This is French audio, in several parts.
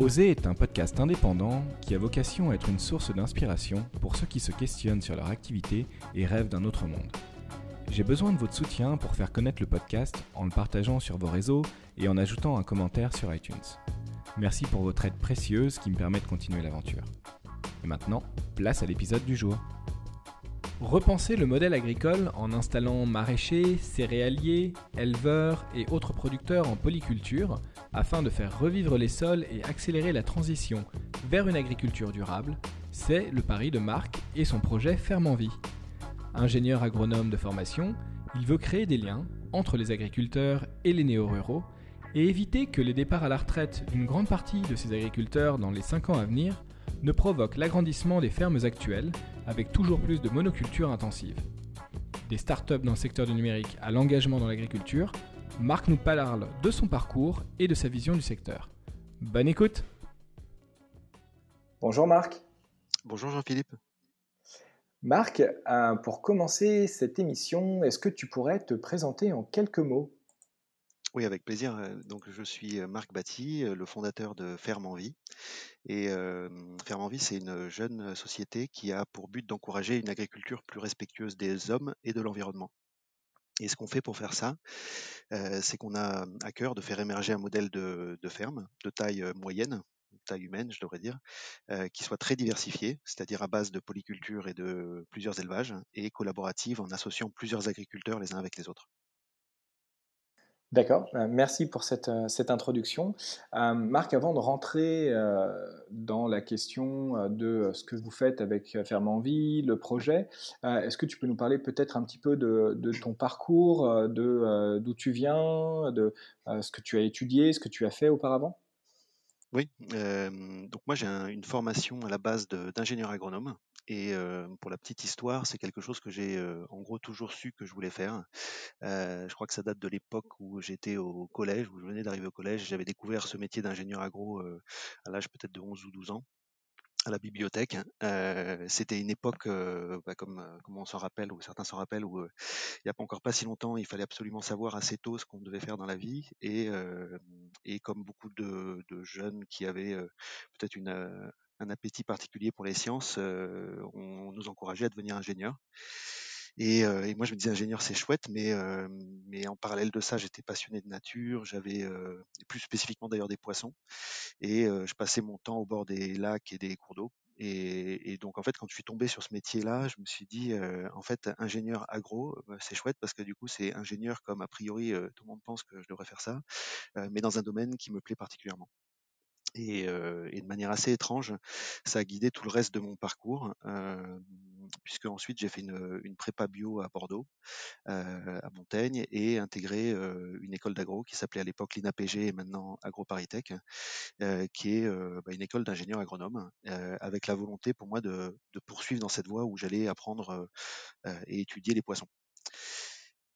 Oser est un podcast indépendant qui a vocation à être une source d'inspiration pour ceux qui se questionnent sur leur activité et rêvent d'un autre monde. J'ai besoin de votre soutien pour faire connaître le podcast en le partageant sur vos réseaux et en ajoutant un commentaire sur iTunes. Merci pour votre aide précieuse qui me permet de continuer l'aventure. Et maintenant, place à l'épisode du jour. Repenser le modèle agricole en installant maraîchers, céréaliers, éleveurs et autres producteurs en polyculture afin de faire revivre les sols et accélérer la transition vers une agriculture durable, c'est le pari de Marc et son projet Ferme en Vie. Ingénieur agronome de formation, il veut créer des liens entre les agriculteurs et les néo-ruraux et éviter que les départs à la retraite d'une grande partie de ces agriculteurs dans les 5 ans à venir ne provoquent l'agrandissement des fermes actuelles avec toujours plus de monoculture intensive. Des startups dans le secteur du numérique à l'engagement dans l'agriculture, Marc nous parle de son parcours et de sa vision du secteur. Bonne écoute Bonjour Marc. Bonjour Jean-Philippe. Marc, euh, pour commencer cette émission, est-ce que tu pourrais te présenter en quelques mots? Oui, avec plaisir. Donc, je suis Marc Batty, le fondateur de Ferme en Vie. Et Ferme en Vie, c'est une jeune société qui a pour but d'encourager une agriculture plus respectueuse des hommes et de l'environnement. Et ce qu'on fait pour faire ça, c'est qu'on a à cœur de faire émerger un modèle de, ferme de taille moyenne, taille humaine, je devrais dire, qui soit très diversifié, c'est-à-dire à base de polyculture et de plusieurs élevages, et collaborative en associant plusieurs agriculteurs les uns avec les autres. D'accord, euh, merci pour cette, euh, introduction. Euh, Marc, avant de rentrer dans la question de ce que vous faites avec Ferme en Vie, le projet, est-ce que tu peux nous parler peut-être un petit peu de, de ton parcours, de d'où tu viens, de ce que tu as étudié, ce que tu as fait auparavant? Oui, donc moi j'ai une formation à la base d'ingénieur agronome. Et pour la petite histoire, c'est quelque chose que j'ai en gros toujours su que je voulais faire. je crois que ça date de l'époque où j'étais au collège, où je venais d'arriver au collège. J'avais découvert ce métier d'ingénieur agro à l'âge peut-être de 11 ou 12 ans à la bibliothèque. c'était une époque, bah, comme, comme on s'en rappelle, ou certains s'en rappellent, où il n'y a pas encore pas si longtemps, il fallait absolument savoir assez tôt ce qu'on devait faire dans la vie. Et, et comme beaucoup de, de, jeunes qui avaient peut-être une, un appétit particulier pour les sciences, euh, on, nous encourageait à devenir ingénieur. Et, euh, et, moi, je me disais ingénieur, c'est chouette, mais, euh, mais en parallèle de ça, j'étais passionné de nature, j'avais plus spécifiquement d'ailleurs des poissons, et je passais mon temps au bord des lacs et des cours d'eau. Et, et, donc en fait, quand je suis tombé sur ce métier-là, je me suis dit, en fait, ingénieur agro, bah, c'est chouette parce que du coup, c'est ingénieur comme a priori tout le monde pense que je devrais faire ça, mais dans un domaine qui me plaît particulièrement. Et, de manière assez étrange, ça a guidé tout le reste de mon parcours, puisque ensuite j'ai fait une, prépa bio à Bordeaux, à Montaigne, et intégré une école d'agro qui s'appelait à l'époque l'INAPG et maintenant AgroParisTech, qui est bah, une école d'ingénieurs agronomes, avec la volonté pour moi de, poursuivre dans cette voie où j'allais apprendre et étudier les poissons.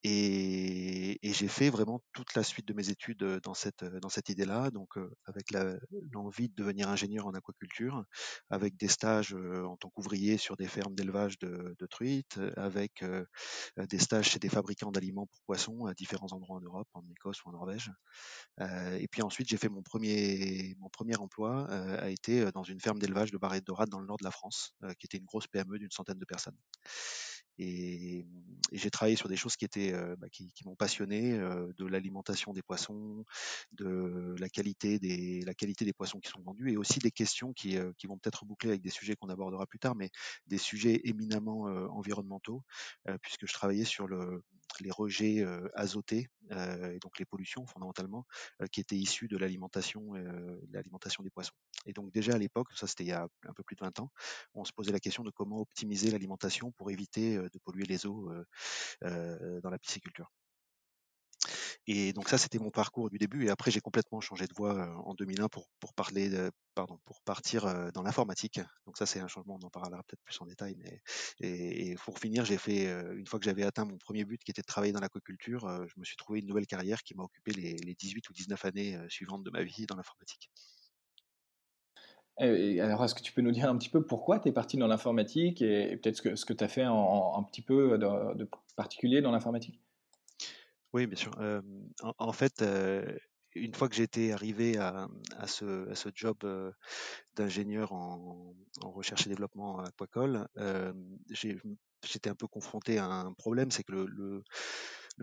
Et, et j'ai fait vraiment toute la suite de mes études dans cette, dans cette idée-là, donc avec l'envie de devenir ingénieur en aquaculture, avec des stages en tant qu'ouvrier sur des fermes d'élevage de, de, truites, avec des stages chez des fabricants d'aliments pour poissons à différents endroits en Europe, en Écosse ou en Norvège. et puis ensuite, j'ai fait mon premier, mon premier emploi a été dans une ferme d'élevage de barrettes dorades dans le nord de la France, qui était une grosse PME d'une centaine de personnes. Et, j'ai travaillé sur des choses qui étaient bah, qui, qui m'ont passionné, de l'alimentation des poissons, de la qualité des la qualité des poissons qui sont vendus, et aussi des questions qui, qui vont peut-être boucler avec des sujets qu'on abordera plus tard, mais des sujets éminemment environnementaux, puisque je travaillais sur le, les rejets azotés et donc les pollutions fondamentalement qui étaient issues de l'alimentation l'alimentation des poissons. Et donc déjà à l'époque, ça c'était il y a un peu plus de 20 ans, on se posait la question de comment optimiser l'alimentation pour éviter de polluer les eaux dans la pisciculture. Et donc ça, c'était mon parcours du début. Et après, j'ai complètement changé de voie en 2001 pour, pour parler, pardon, pour partir dans l'informatique. Donc ça, c'est un changement. On en parlera peut-être plus en détail. Mais et, pour finir, j'ai fait une fois que j'avais atteint mon premier but, qui était de travailler dans l'aquaculture, je me suis trouvé une nouvelle carrière qui m'a occupé les, les 18 ou 19 années suivantes de ma vie dans l'informatique. Alors, est-ce que tu peux nous dire un petit peu pourquoi tu es parti dans l'informatique et, peut-être ce que, ce que tu as fait en, un petit peu de particulier dans l'informatique? Oui, bien sûr. en, fait, une fois que j'étais arrivé à, ce, job d'ingénieur en, recherche et développement à Aquacol, j'étais un peu confronté à un problème, c'est que le,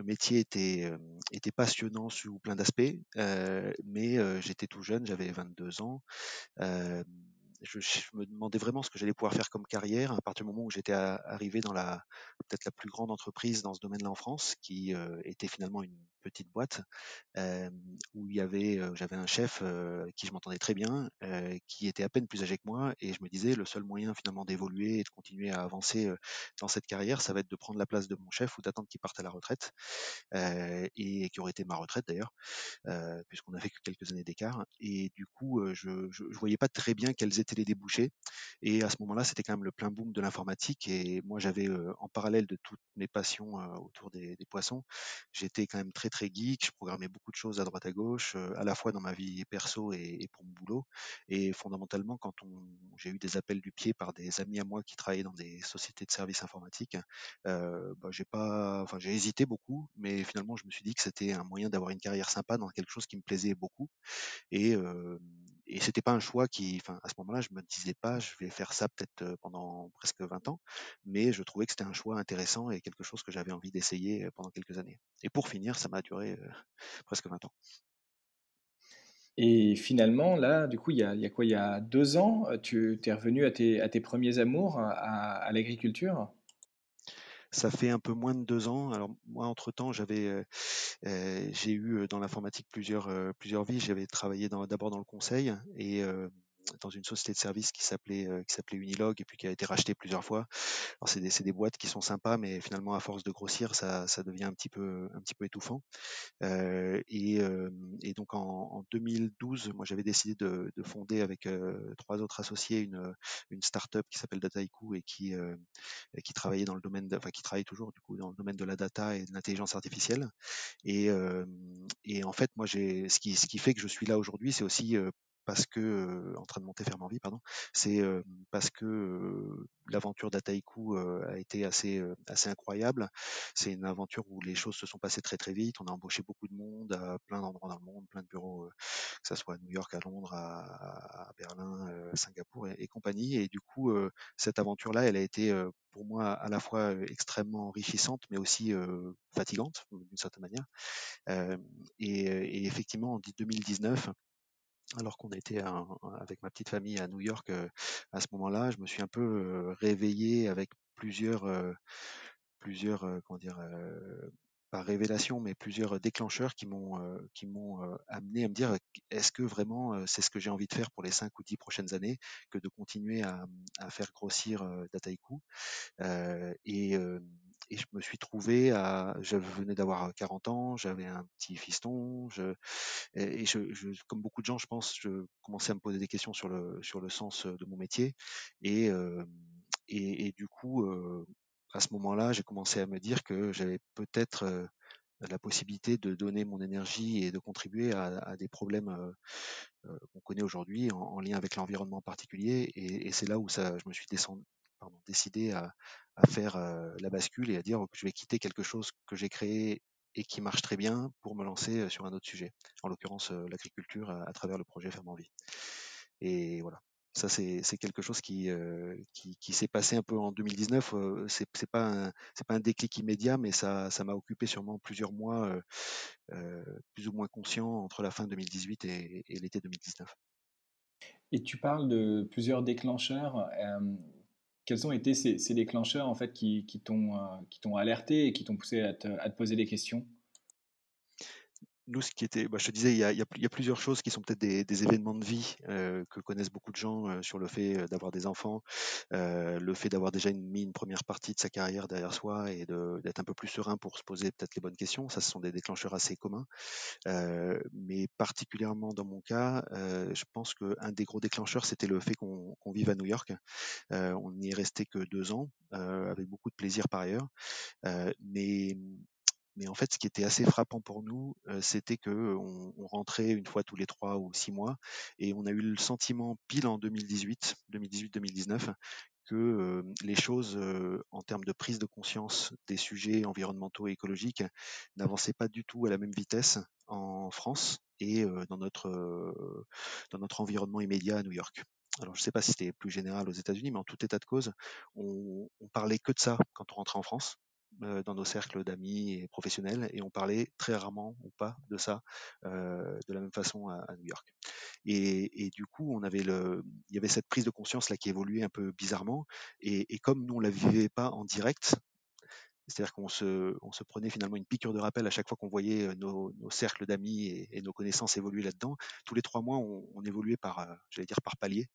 métier était, était passionnant sous plein d'aspects, mais j'étais tout jeune, j'avais 22 ans je, me demandais vraiment ce que j'allais pouvoir faire comme carrière à partir du moment où j'étais arrivé dans la peut-être la plus grande entreprise dans ce domaine-là en France, qui euh, était finalement une petite boîte euh, où il y avait, euh, j'avais un chef qui je m'entendais très bien, qui était à peine plus âgé que moi, et je me disais le seul moyen finalement d'évoluer et de continuer à avancer dans cette carrière, ça va être de prendre la place de mon chef ou d'attendre qu'il parte à la retraite, et qui aurait été ma retraite d'ailleurs, puisqu'on n'avait que quelques années d'écart, et du coup je, je, je voyais pas très bien quelles étaient les débouchés. Et à ce moment-là, c'était quand même le plein boom de l'informatique. Et moi, j'avais en parallèle de toutes mes passions autour des, poissons, j'étais quand même très très geek. Je programmais beaucoup de choses à droite à gauche, à la fois dans ma vie perso et, pour mon boulot. Et fondamentalement, quand on, j'ai eu des appels du pied par des amis à moi qui travaillaient dans des sociétés de services informatiques, bah, j'ai pas, enfin j'ai hésité beaucoup, mais finalement, je me suis dit que c'était un moyen d'avoir une carrière sympa dans quelque chose qui me plaisait beaucoup. Et et c'était pas un choix qui, à ce moment-là, je me disais pas, je vais faire ça peut-être pendant presque 20 ans, mais je trouvais que c'était un choix intéressant et quelque chose que j'avais envie d'essayer pendant quelques années. Et pour finir, ça m'a duré presque 20 ans. Et finalement, là, du coup, il y a, il y a quoi? Il y a deux ans, tu es revenu à tes, à tes premiers amours, à l'agriculture? Ça fait un peu moins de deux ans. Alors moi, entre-temps, j'avais, j'ai eu dans l'informatique plusieurs, plusieurs vies. J'avais travaillé d'abord dans le conseil et dans une société de services qui s'appelait qui s'appelait Unilog et puis qui a été rachetée plusieurs fois. Alors c'est des, des, boîtes qui sont sympas, mais finalement à force de grossir, ça, ça devient un petit peu un petit peu étouffant. Euh, et, et, donc en, en, 2012, moi j'avais décidé de, de, fonder avec trois autres associés une, une start-up qui s'appelle Dataiku et qui qui travaillait dans le domaine, enfin qui travaille toujours du coup dans le domaine de la data et de l'intelligence artificielle. Et, et en fait, moi j'ai ce qui ce qui fait que je suis là aujourd'hui, c'est aussi parce que en train de monter faire vie, pardon, c'est parce que l'aventure d'Ataiku a été assez assez incroyable. C'est une aventure où les choses se sont passées très très vite. On a embauché beaucoup de monde à plein d'endroits dans le monde, plein de bureaux, que ce soit à New York, à Londres, à, Berlin, Singapour et, compagnie. Et du coup, cette aventure-là, elle a été pour moi à la fois extrêmement enrichissante, mais aussi fatigante d'une certaine manière. Et, et, effectivement, en 2019, alors qu'on était avec ma petite famille à New York à ce moment-là, je me suis un peu réveillé avec plusieurs, plusieurs, comment dire, pas révélation, mais plusieurs déclencheurs qui m'ont qui m'ont amené à me dire est-ce que vraiment c'est ce que j'ai envie de faire pour les cinq ou dix prochaines années que de continuer à, à faire grossir Dataiku? Et et je me suis trouvé à, je venais d'avoir 40 ans, j'avais un petit fiston, je, et je, comme beaucoup de gens, je pense, je commençais à me poser des questions sur le sur le sens de mon métier, et et, et, du coup, à ce moment-là, j'ai commencé à me dire que j'avais peut-être la possibilité de donner mon énergie et de contribuer à, des problèmes qu'on connaît aujourd'hui en, lien avec l'environnement particulier. Et, et c'est là où ça, je me suis descendu, pardon, décidé à, faire la bascule et à dire je vais quitter quelque chose que j'ai créé et qui marche très bien pour me lancer sur un autre sujet, en l'occurrence l'agriculture à, travers le projet Ferme en Vie. Et voilà, ça c'est quelque chose qui, qui, s'est passé un peu en 2019. c'est un c'est pas un déclic immédiat, mais ça m'a occupé sûrement plusieurs mois, plus ou moins conscient entre la fin 2018 et, et l'été 2019. Et tu parles de plusieurs déclencheurs quels ont été ces, déclencheurs en fait qui, qui t'ont euh, alerté et qui t'ont poussé à te, poser des questions? Nous, ce qui était, bah, je te disais, il y a, il y a, plusieurs choses qui sont peut-être des, des, événements de vie euh, que connaissent beaucoup de gens euh, sur le fait euh, d'avoir des enfants, euh, le fait d'avoir déjà mis une première partie de sa carrière derrière soi et d'être un peu plus serein pour se poser peut-être les bonnes questions. Ça, ce sont des déclencheurs assez communs. Euh, mais particulièrement dans mon cas, euh, je pense qu'un des gros déclencheurs, c'était le fait qu'on qu vive à New York. on n'y est resté que deux ans, avec beaucoup de plaisir par ailleurs. mais mais en fait, ce qui était assez frappant pour nous, c'était que on, rentrait une fois tous les trois ou six mois, et on a eu le sentiment pile en 2018, 2018-2019, que les choses en termes de prise de conscience des sujets environnementaux et écologiques n'avançaient pas du tout à la même vitesse en France et dans notre dans notre environnement immédiat à New York. Alors je ne sais pas si c'était plus général aux États-Unis, mais en tout état de cause, on, on parlait que de ça quand on rentrait en France euh, dans nos cercles d'amis et professionnels et on parlait très rarement ou pas de ça euh, de la même façon à, New York. Et, du coup, on avait le, il y avait cette prise de conscience là qui évoluait un peu bizarrement et, comme nous on la vivait pas en direct, c'est-à-dire qu'on se, on se prenait finalement une piqûre de rappel à chaque fois qu'on voyait nos, nos cercles d'amis et, nos connaissances évoluer là-dedans. Tous les trois mois, on, évoluait par, euh, j'allais dire par palier.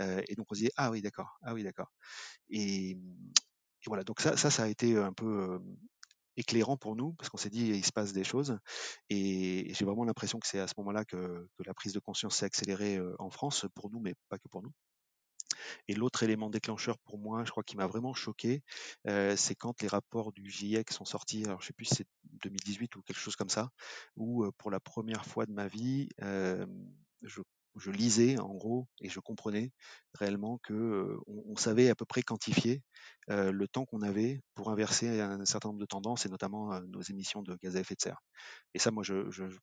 Euh, et donc on se disait ah oui d'accord, ah oui d'accord. Voilà, donc ça, ça, a été un peu éclairant pour nous parce qu'on s'est dit il se passe des choses et j'ai vraiment l'impression que c'est à ce moment-là que, la prise de conscience s'est accélérée en France pour nous, mais pas que pour nous. Et l'autre élément déclencheur pour moi, je crois qui m'a vraiment choqué, euh, c'est quand les rapports du GIEC sont sortis. Alors je sais plus si c'est 2018 ou quelque chose comme ça, où pour la première fois de ma vie, euh, je lisais en gros et je comprenais réellement que on, savait à peu près quantifier le temps qu'on avait pour inverser un certain nombre de tendances et notamment nos émissions de gaz à effet de serre. Et ça, moi, je,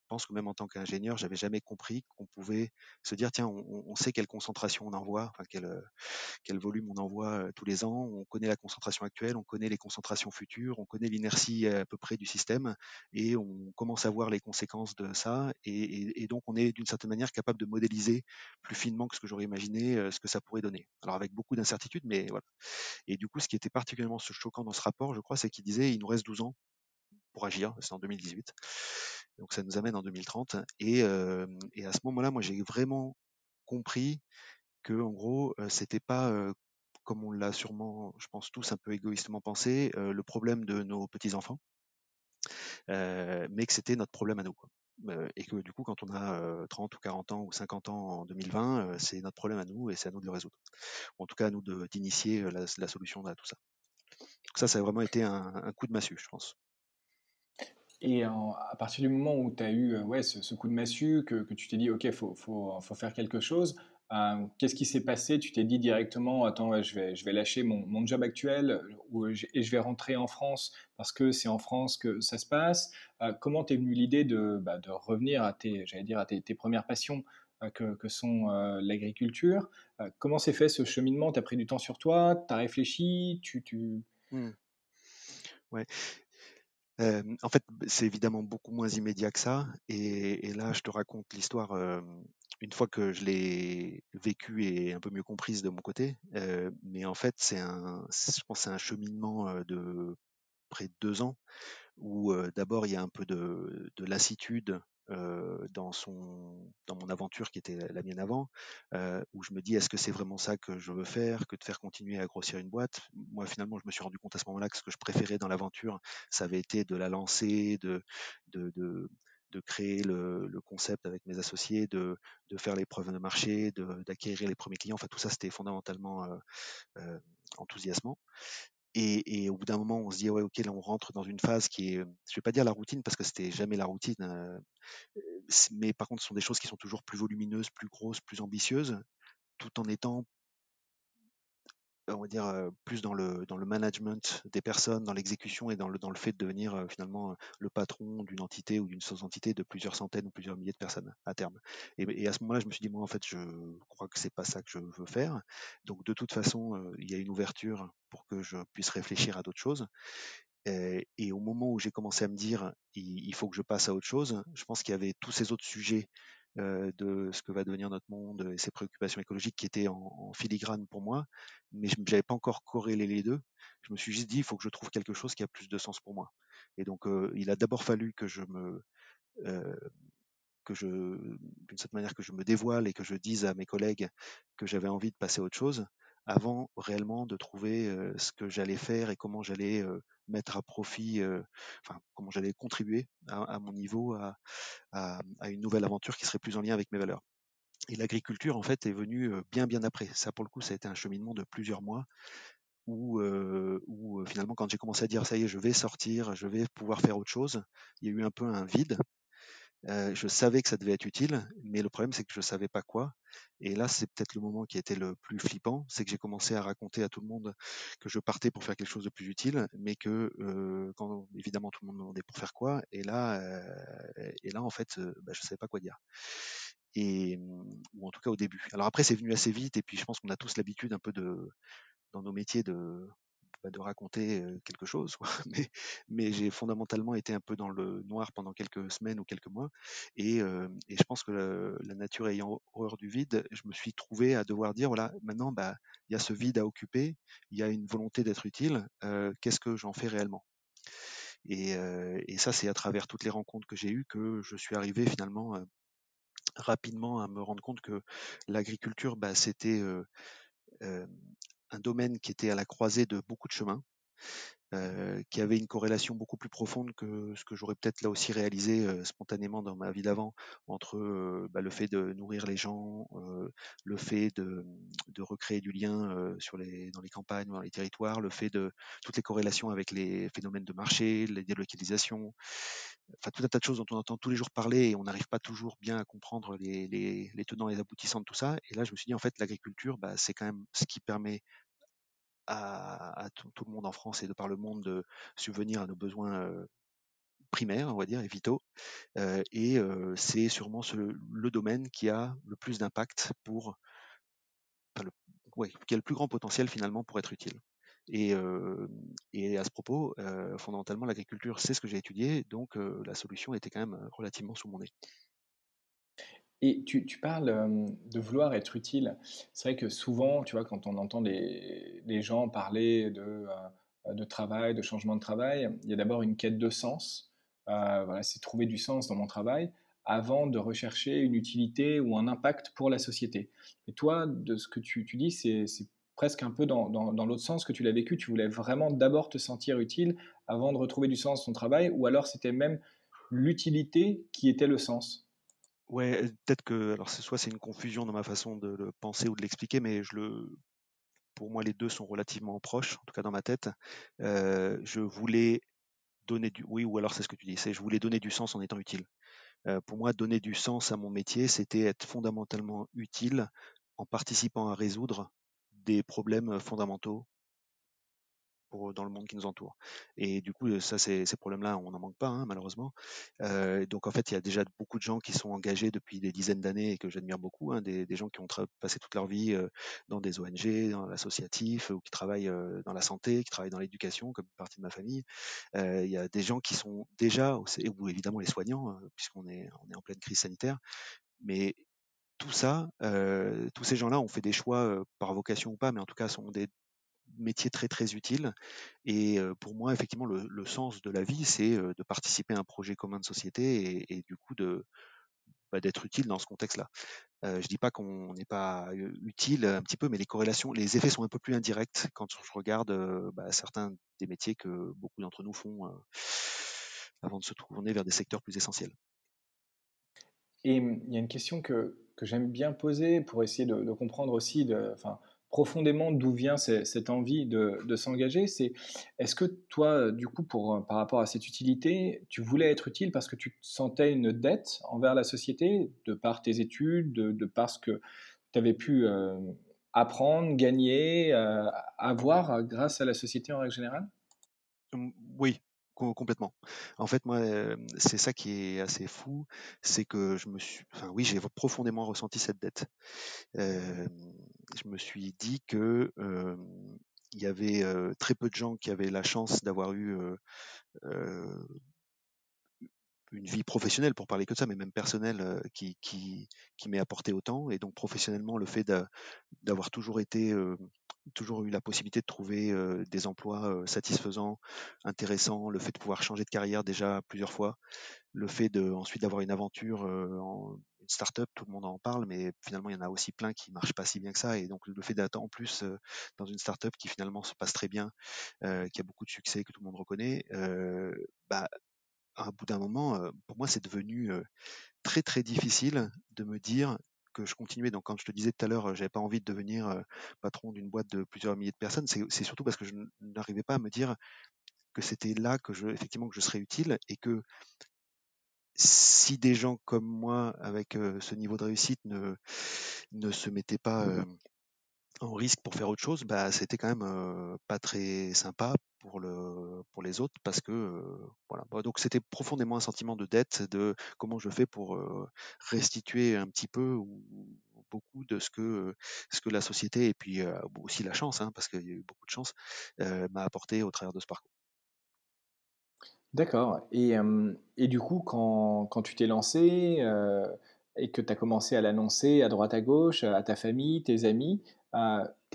pense que même en tant qu'ingénieur, j'avais jamais compris qu'on pouvait se dire tiens, on, sait quelle concentration on envoie, quel, volume on envoie tous les ans, on connaît la concentration actuelle, on connaît les concentrations futures, on connaît l'inertie à peu près du système et on commence à voir les conséquences de ça et, et, et donc on est d'une certaine manière capable de modéliser plus finement que ce que j'aurais imaginé ce que ça pourrait donner. Alors avec beaucoup d'incertitudes, mais voilà. Et du coup, ce qui était particulièrement choquant dans ce rapport, je crois, c'est qu'il disait il nous reste 12 ans pour agir, c'est en 2018. Donc ça nous amène en 2030. Et, euh, et à ce moment-là, moi, j'ai vraiment compris que, en gros, euh, c'était pas euh, comme on l'a sûrement, je pense tous un peu égoïstement pensé, le problème de nos petits enfants, mais que c'était notre problème à nous. Quoi et que du coup, quand on a 30 ou 40 ans ou 50 ans en 2020, c'est notre problème à nous et c'est à nous de le résoudre. En tout cas, à nous d'initier la, solution à tout ça. Donc ça, ça a vraiment été un, coup de massue, je pense. Et à partir du moment où tu as eu ouais, ce, coup de massue, que, que tu t'es dit, OK, il faut, faut, faut, faire quelque chose, euh, qu'est-ce qui s'est passé? Tu t'es dit directement, attends, je vais, lâcher mon, job actuel et je vais rentrer en France parce que c'est en France que ça se passe. Euh, comment t'es venu l'idée de, bah, de, revenir à tes, j'allais dire, à tes, premières passions euh, que, sont l'agriculture? Comment s'est fait ce cheminement? Tu as pris du temps sur toi? Tu as réfléchi? Tu, tu... Mmh. Ouais. En fait, c'est évidemment beaucoup moins immédiat que ça. Et, là, je te raconte l'histoire une fois que je l'ai vécue et un peu mieux comprise de mon côté. Mais en fait, c'est un, je pense, c'est un cheminement de près de deux ans où d'abord il y a un peu de, de lassitude dans son dans mon aventure qui était la mienne avant, où je me dis est-ce que c'est vraiment ça que je veux faire, que de faire continuer à grossir une boîte? Moi finalement je me suis rendu compte à ce moment-là que ce que je préférais dans l'aventure, ça avait été de la lancer, de de créer le, concept avec mes associés, de, faire les preuves de marché, d'acquérir les premiers clients. Enfin, tout ça, c'était fondamentalement euh, euh, enthousiasmant. Et, et, au bout d'un moment, on se dit ouais, ok, là, on rentre dans une phase qui est, je vais pas dire la routine parce que c'était jamais la routine, euh, mais par contre, ce sont des choses qui sont toujours plus volumineuses, plus grosses, plus ambitieuses, tout en étant on va dire plus dans le dans le management des personnes, dans l'exécution et dans le dans le fait de devenir finalement le patron d'une entité ou d'une sous-entité de plusieurs centaines ou plusieurs milliers de personnes à terme. Et, à ce moment-là, je me suis dit moi en fait, je crois que c'est pas ça que je veux faire. Donc de toute façon, il y a une ouverture pour que je puisse réfléchir à d'autres choses. Et, au moment où j'ai commencé à me dire il, faut que je passe à autre chose, je pense qu'il y avait tous ces autres sujets de ce que va devenir notre monde et ses préoccupations écologiques qui étaient en, filigrane pour moi, mais je n'avais pas encore corrélé les deux. Je me suis juste dit, il faut que je trouve quelque chose qui a plus de sens pour moi. Et donc, il a d'abord fallu que je me que je, d'une certaine manière, que je me dévoile et que je dise à mes collègues que j'avais envie de passer à autre chose, avant réellement de trouver ce que j'allais faire et comment j'allais mettre à profit, enfin comment j'allais contribuer à, mon niveau à, une nouvelle aventure qui serait plus en lien avec mes valeurs. Et l'agriculture, en fait, est venue bien bien après. Ça, pour le coup, ça a été un cheminement de plusieurs mois où finalement, quand j'ai commencé à dire ça y est, je vais sortir, je vais pouvoir faire autre chose, il y a eu un peu un vide je savais que ça devait être utile, mais le problème c'est que je ne savais pas quoi. Et là, c'est peut-être le moment qui était le plus flippant, c'est que j'ai commencé à raconter à tout le monde que je partais pour faire quelque chose de plus utile, mais que quand évidemment tout le monde me demandait pour faire quoi, et là, et là en fait, bah, je savais pas quoi dire. Et, ou en tout cas au début. Alors après, c'est venu assez vite, et puis je pense qu'on a tous l'habitude un peu de, dans nos métiers de, bah, de raconter quelque chose. Mais, mais j'ai fondamentalement été un peu dans le noir pendant quelques semaines ou quelques mois. Et, je pense que la, nature ayant horreur du vide, je me suis trouvé à devoir dire, voilà, maintenant, bah, il y a ce vide à occuper, il y a une volonté d'être utile, qu'est-ce que j'en fais réellement? Et, et, ça, c'est à travers toutes les rencontres que j'ai eues que je suis arrivé finalement rapidement à me rendre compte que l'agriculture, bah, c'était un domaine qui était à la croisée de beaucoup de chemins, qui avait une corrélation beaucoup plus profonde que ce que j'aurais peut-être là aussi réalisé spontanément dans ma vie d'avant, entre bah, le fait de nourrir les gens, le fait de, recréer du lien dans les campagnes, dans les territoires, le fait de toutes les corrélations avec les phénomènes de marché, les délocalisations, enfin tout un tas de choses dont on entend tous les jours parler et on n'arrive pas toujours bien à comprendre les, tenants et les aboutissants de tout ça. Et là, je me suis dit, en fait, l'agriculture, bah, c'est quand même ce qui permet à, tout, le monde en France et de par le monde de subvenir à nos besoins primaires, on va dire, et vitaux. et c'est sûrement le domaine qui a le plus d'impact pour, le, qui a le plus grand potentiel finalement pour être utile. Et à ce propos, fondamentalement, l'agriculture, c'est ce que j'ai étudié, donc la solution était quand même relativement sous mon nez. Et tu, parles de vouloir être utile. C'est vrai que souvent, tu vois, quand on entend les, gens parler de, de, travail, de changement de travail, il y a d'abord une quête de sens. voilà, c'est trouver du sens dans mon travail avant de rechercher une utilité ou un impact pour la société. Et toi, de ce que tu, dis, c'est presque un peu dans, dans l'autre sens que tu l'as vécu. Tu voulais vraiment d'abord te sentir utile avant de retrouver du sens dans ton travail, ou alors c'était même l'utilité qui était le sens? Ouais, peut-être que alors soit c'est une confusion dans ma façon de le penser ou de l'expliquer, mais je le pour moi les deux sont relativement proches, en tout cas dans ma tête. je voulais donner du oui ou alors c'est ce que tu dis, c'est je voulais donner du sens en étant utile. pour moi, donner du sens à mon métier, c'était être fondamentalement utile en participant à résoudre des problèmes fondamentaux dans le monde qui nous entoure. Et du coup, ça, ces, problèmes-là, on n'en manque pas, hein, malheureusement. Euh, donc, en fait, il y a déjà beaucoup de gens qui sont engagés depuis des dizaines d'années et que j'admire beaucoup, hein, des, gens qui ont passé toute leur vie euh, dans des ONG, dans l'associatif, ou qui travaillent euh, dans la santé, qui travaillent dans l'éducation, comme partie de ma famille. il y a des gens qui sont déjà, ou évidemment les soignants, hein, puisqu'on est, en pleine crise sanitaire, mais tout ça, euh, tous ces gens-là ont fait des choix par vocation ou pas, mais en tout cas sont des, métier très très utile. Et pour moi, effectivement, le, sens de la vie, c'est de participer à un projet commun de société et, du coup de bah, d'être utile dans ce contexte-là. Euh, je dis pas qu'on n'est pas utile un petit peu, mais les corrélations, les effets sont un peu plus indirects quand je regarde bah, certains des métiers que beaucoup d'entre nous font avant de se tourner vers des secteurs plus essentiels. Et mmh, il y a une question que, que j'aime bien poser pour essayer de, comprendre aussi, de, profondément d'où vient cette envie de, s'engager. C'est est-ce que toi, du coup, pour, par rapport à cette utilité, tu voulais être utile parce que tu sentais une dette envers la société, de par tes études, de, par ce que tu avais pu euh, apprendre, gagner, euh, avoir grâce à la société en règle générale? Hum, Oui, complètement. En fait, moi, euh, c'est ça qui est assez fou, c'est que je me suis, enfin oui, j'ai profondément ressenti cette dette je me suis dit que il y avait très peu de gens qui avaient la chance d'avoir eu une vie professionnelle pour parler que de ça, mais même personnelle qui, qui, qui m'est apporté autant. Et donc professionnellement, le fait d'avoir toujours été, toujours eu la possibilité de trouver des emplois satisfaisants, intéressants, le fait de pouvoir changer de carrière déjà plusieurs fois, le fait de ensuite d'avoir une aventure en une start-up, tout le monde en parle, mais finalement il y en a aussi plein qui marchent pas si bien que ça. Et donc le fait d'être en plus dans une start-up qui finalement se passe très bien, qui a beaucoup de succès, que tout le monde reconnaît, bah à bout d'un moment, pour moi, c'est devenu très très difficile de me dire que je continuais. Donc, quand je te disais tout à l'heure, j'avais pas envie de devenir patron d'une boîte de plusieurs milliers de personnes, c'est surtout parce que je n'arrivais pas à me dire que c'était là que je, effectivement, que je serais utile et que si des gens comme moi, avec ce niveau de réussite, ne, ne se mettaient pas en risque pour faire autre chose, bah, c'était quand même pas très sympa pour, le, pour les autres parce que voilà. Bah, donc c'était profondément un sentiment de dette, de comment je fais pour restituer un petit peu ou beaucoup de ce que, ce que la société et puis aussi la chance, hein, parce qu'il y a eu beaucoup de chance, m'a apporté au travers de ce parcours. D'accord. Et, et, du coup, quand, quand tu t'es lancé et que tu as commencé à l'annoncer à droite à gauche, à ta famille, tes amis,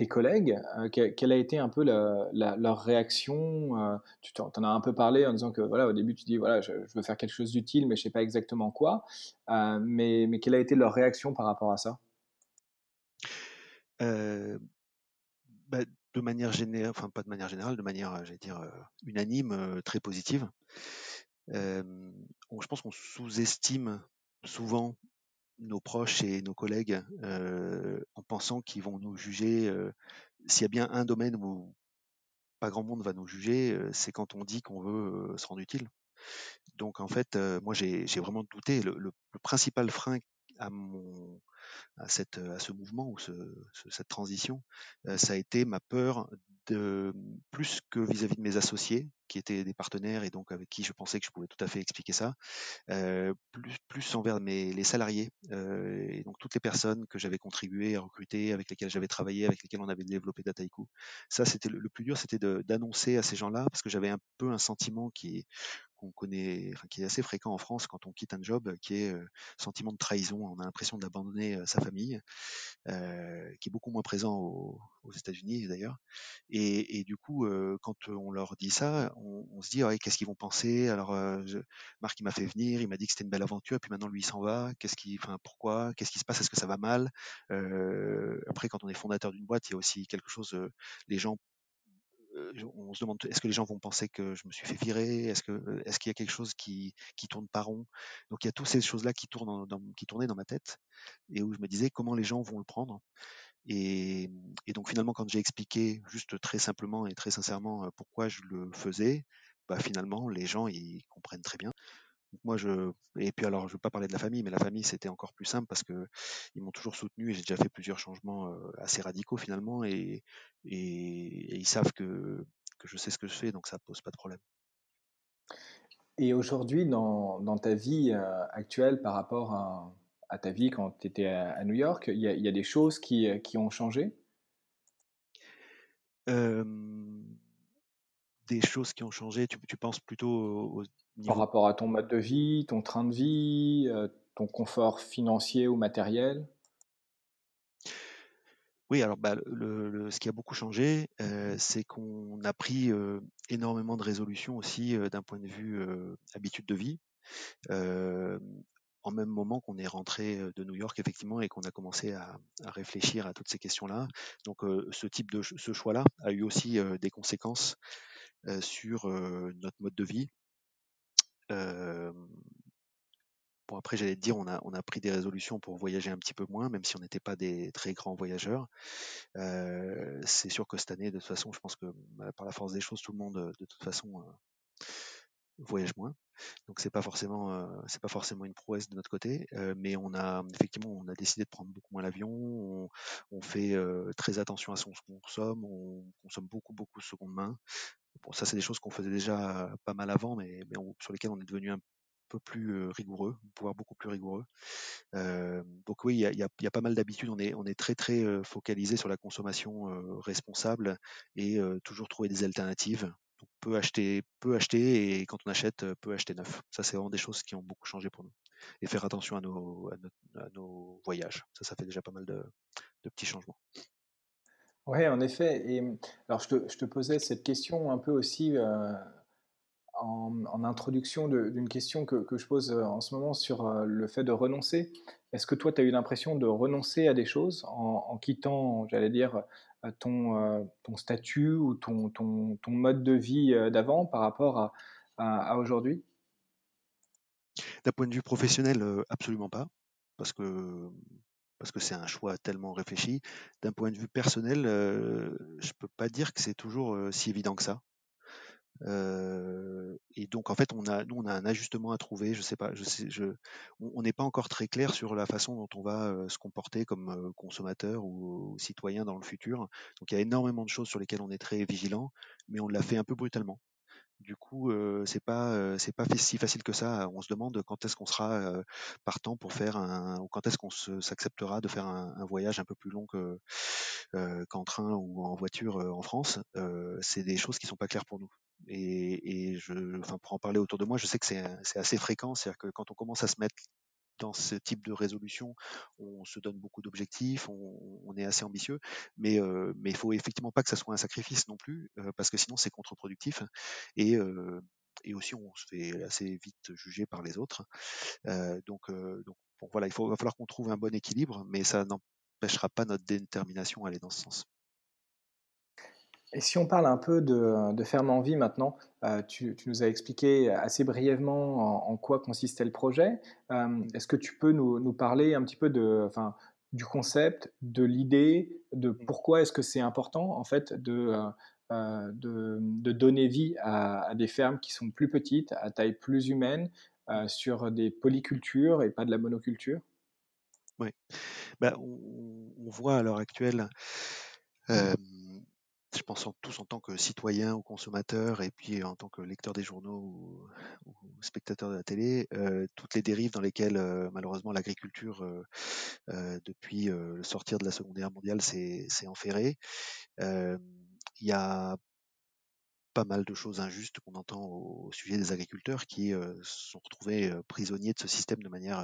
tes collègues, euh, quelle a été un peu leur réaction euh, Tu t'en as un peu parlé en disant que voilà, au début tu dis voilà, je, veux faire quelque chose d'utile, mais je sais pas exactement quoi. Euh, mais, mais, quelle a été leur réaction par rapport à ça? Bah, De manière générale, enfin pas de manière générale, de manière, j'allais dire unanime, très positive. je pense qu'on sous-estime souvent nos proches et nos collègues en pensant qu'ils vont nous juger. S'il y a bien un domaine où pas grand monde va nous juger, c'est quand on dit qu'on veut se rendre utile. Donc en fait, moi j'ai vraiment douté. Le, principal frein à mon à, cette, à ce mouvement ou ce, cette transition, ça a été ma peur plus que vis-à-vis de mes associés qui étaient des partenaires et donc avec qui je pensais que je pouvais tout à fait expliquer ça, plus, plus envers mes, les salariés et donc toutes les personnes que j'avais contribué à recruter, avec lesquelles j'avais travaillé, avec lesquelles on avait développé Dataiku. Ça, c'était le, plus dur, c'était d'annoncer à ces gens-là parce que j'avais un peu un sentiment qui qu'on connaît, qui est assez fréquent en France quand on quitte un job, qui est euh, sentiment de trahison. On a l'impression d'abandonner sa famille, euh, qui est beaucoup moins présent aux, États-Unis d'ailleurs. Et, du coup, euh, quand on leur dit ça, on, se dit qu'est-ce qu'ils vont penser? Alors, Marc il m'a fait venir, il m'a dit que c'était une belle aventure, puis maintenant lui il s'en va. Qu'est-ce qui, enfin pourquoi? Qu'est-ce qui se passe? Est-ce que ça va mal? Après, quand on est fondateur d'une boîte, il y a aussi quelque chose. les gens on se demande est-ce que les gens vont penser que je me suis fait virer? Est-ce que est-ce qu'il y a quelque chose qui qui tourne pas rond? Donc il y a toutes ces choses-là qui tournaient dans ma tête et où je me disais comment les gens vont le prendre? Et, donc finalement quand j'ai expliqué juste très simplement et très sincèrement pourquoi je le faisais, bah finalement les gens ils comprennent très bien moi, je et puis alors, je veux pas parler de la famille, mais la famille, c'était encore plus simple parce que ils m'ont toujours soutenu et j'ai déjà fait plusieurs changements assez radicaux finalement et, ils savent que, je sais ce que je fais, donc ça pose pas de problème. Et aujourd'hui, dans, ta vie actuelle par rapport à, à, ta vie quand tu étais à, New York, il y, y, a des choses qui, qui ont changé? Des choses qui ont changé, tu, tu penses plutôt par rapport à ton mode de vie, ton train de vie, euh, ton confort financier ou matériel? Oui, alors bah, le, ce qui a beaucoup changé, euh, c'est qu'on a pris euh, énormément de résolutions aussi d'un point de vue habitude de vie. En même moment qu'on est rentré de New York effectivement et qu'on a commencé à, à, réfléchir à toutes ces questions-là. Donc ce type de ce choix-là a eu aussi des conséquences sur notre mode de vie bon, après, j'allais te dire, on a, on a pris des résolutions pour voyager un petit peu moins, même si on n'était pas des très grands voyageurs. c'est sûr que cette année, de toute façon, je pense que bah, par la force des choses, tout le monde, de toute façon, voyage moins. Donc c'est pas forcément c'est pas forcément une prouesse de notre côté, mais on a effectivement on a décidé de prendre beaucoup moins l'avion. On, fait très attention à ce qu'on consomme. On consomme beaucoup beaucoup de seconde main. Bon, ça, c'est des choses qu'on faisait déjà pas mal avant, mais, mais sur lesquelles on est devenu un peu plus rigoureux, voire beaucoup plus rigoureux. Euh, donc oui, il y a, y, a, y a, pas mal d'habitudes. On est, on est très très focalisé sur la consommation responsable et toujours trouver des alternatives peut acheter, peut acheter et quand on achète, peut acheter neuf. Ça, c'est vraiment des choses qui ont beaucoup changé pour nous. Et faire attention à nos, voyages. Ça, ça fait déjà pas mal de, petits changements. Oui, en effet. Et alors, je te, je te, posais cette question un peu aussi euh, en, introduction d'une question que, je pose euh, en ce moment sur euh, le fait de renoncer. Est-ce que toi, tu as eu l'impression de renoncer à des choses en quittant, j'allais dire, ton, ton statut ou ton, mode de vie d'avant par rapport à, aujourd'hui? D'un point de vue professionnel, absolument pas. Parce que c'est un choix tellement réfléchi. D'un point de vue personnel, je je peux pas dire que c'est toujours si évident que ça. Et donc en fait, on a, nous, on a un ajustement à trouver. Je sais pas, je sais, je, on n'est pas encore très clair sur la façon dont on va se comporter comme consommateur ou, citoyen dans le futur. Donc il y a énormément de choses sur lesquelles on est très vigilant, mais on l'a fait un peu brutalement. Du coup, c'est pas c'est pas si facile que ça. On se demande quand est-ce qu'on sera partant pour faire un ou quand est-ce qu'on s'acceptera de faire un, voyage un peu plus long que qu'en train ou en voiture en France. c'est des choses qui sont pas claires pour nous. Et, je, enfin, pour en parler autour de moi, je sais que c'est assez fréquent, c'est-à-dire que quand on commence à se mettre dans ce type de résolution, on se donne beaucoup d'objectifs, on, est assez ambitieux, mais euh, mais il faut effectivement pas que ça soit un sacrifice non plus, euh, parce que sinon c'est contre-productif et euh, et aussi on se fait assez vite juger par les autres. donc donc voilà, il faut va falloir qu'on trouve un bon équilibre, mais ça n'empêchera pas notre détermination à aller dans ce sens. Et si on parle un peu de, de Ferme en Vie maintenant, euh, tu, nous as expliqué assez brièvement en, quoi consistait le projet. Euh, est-ce que tu peux nous, parler un petit peu de, enfin, du concept, de l'idée, de pourquoi est-ce que c'est important en fait de, euh, de, de, donner vie à, des fermes qui sont plus petites, à taille plus humaine, sur des polycultures et pas de la monoculture? Oui, bah, on, voit à l'heure actuelle je pense en, tous en tant que citoyen ou consommateur et puis en tant que lecteur des journaux ou, ou spectateur de la télé, euh, toutes les dérives dans lesquelles euh, malheureusement l'agriculture euh, euh depuis euh, le sortir de la Seconde Guerre mondiale s'est enferrée. Il y a pas mal de choses injustes qu'on entend au, sujet des agriculteurs qui sont retrouvés prisonniers de ce système de manière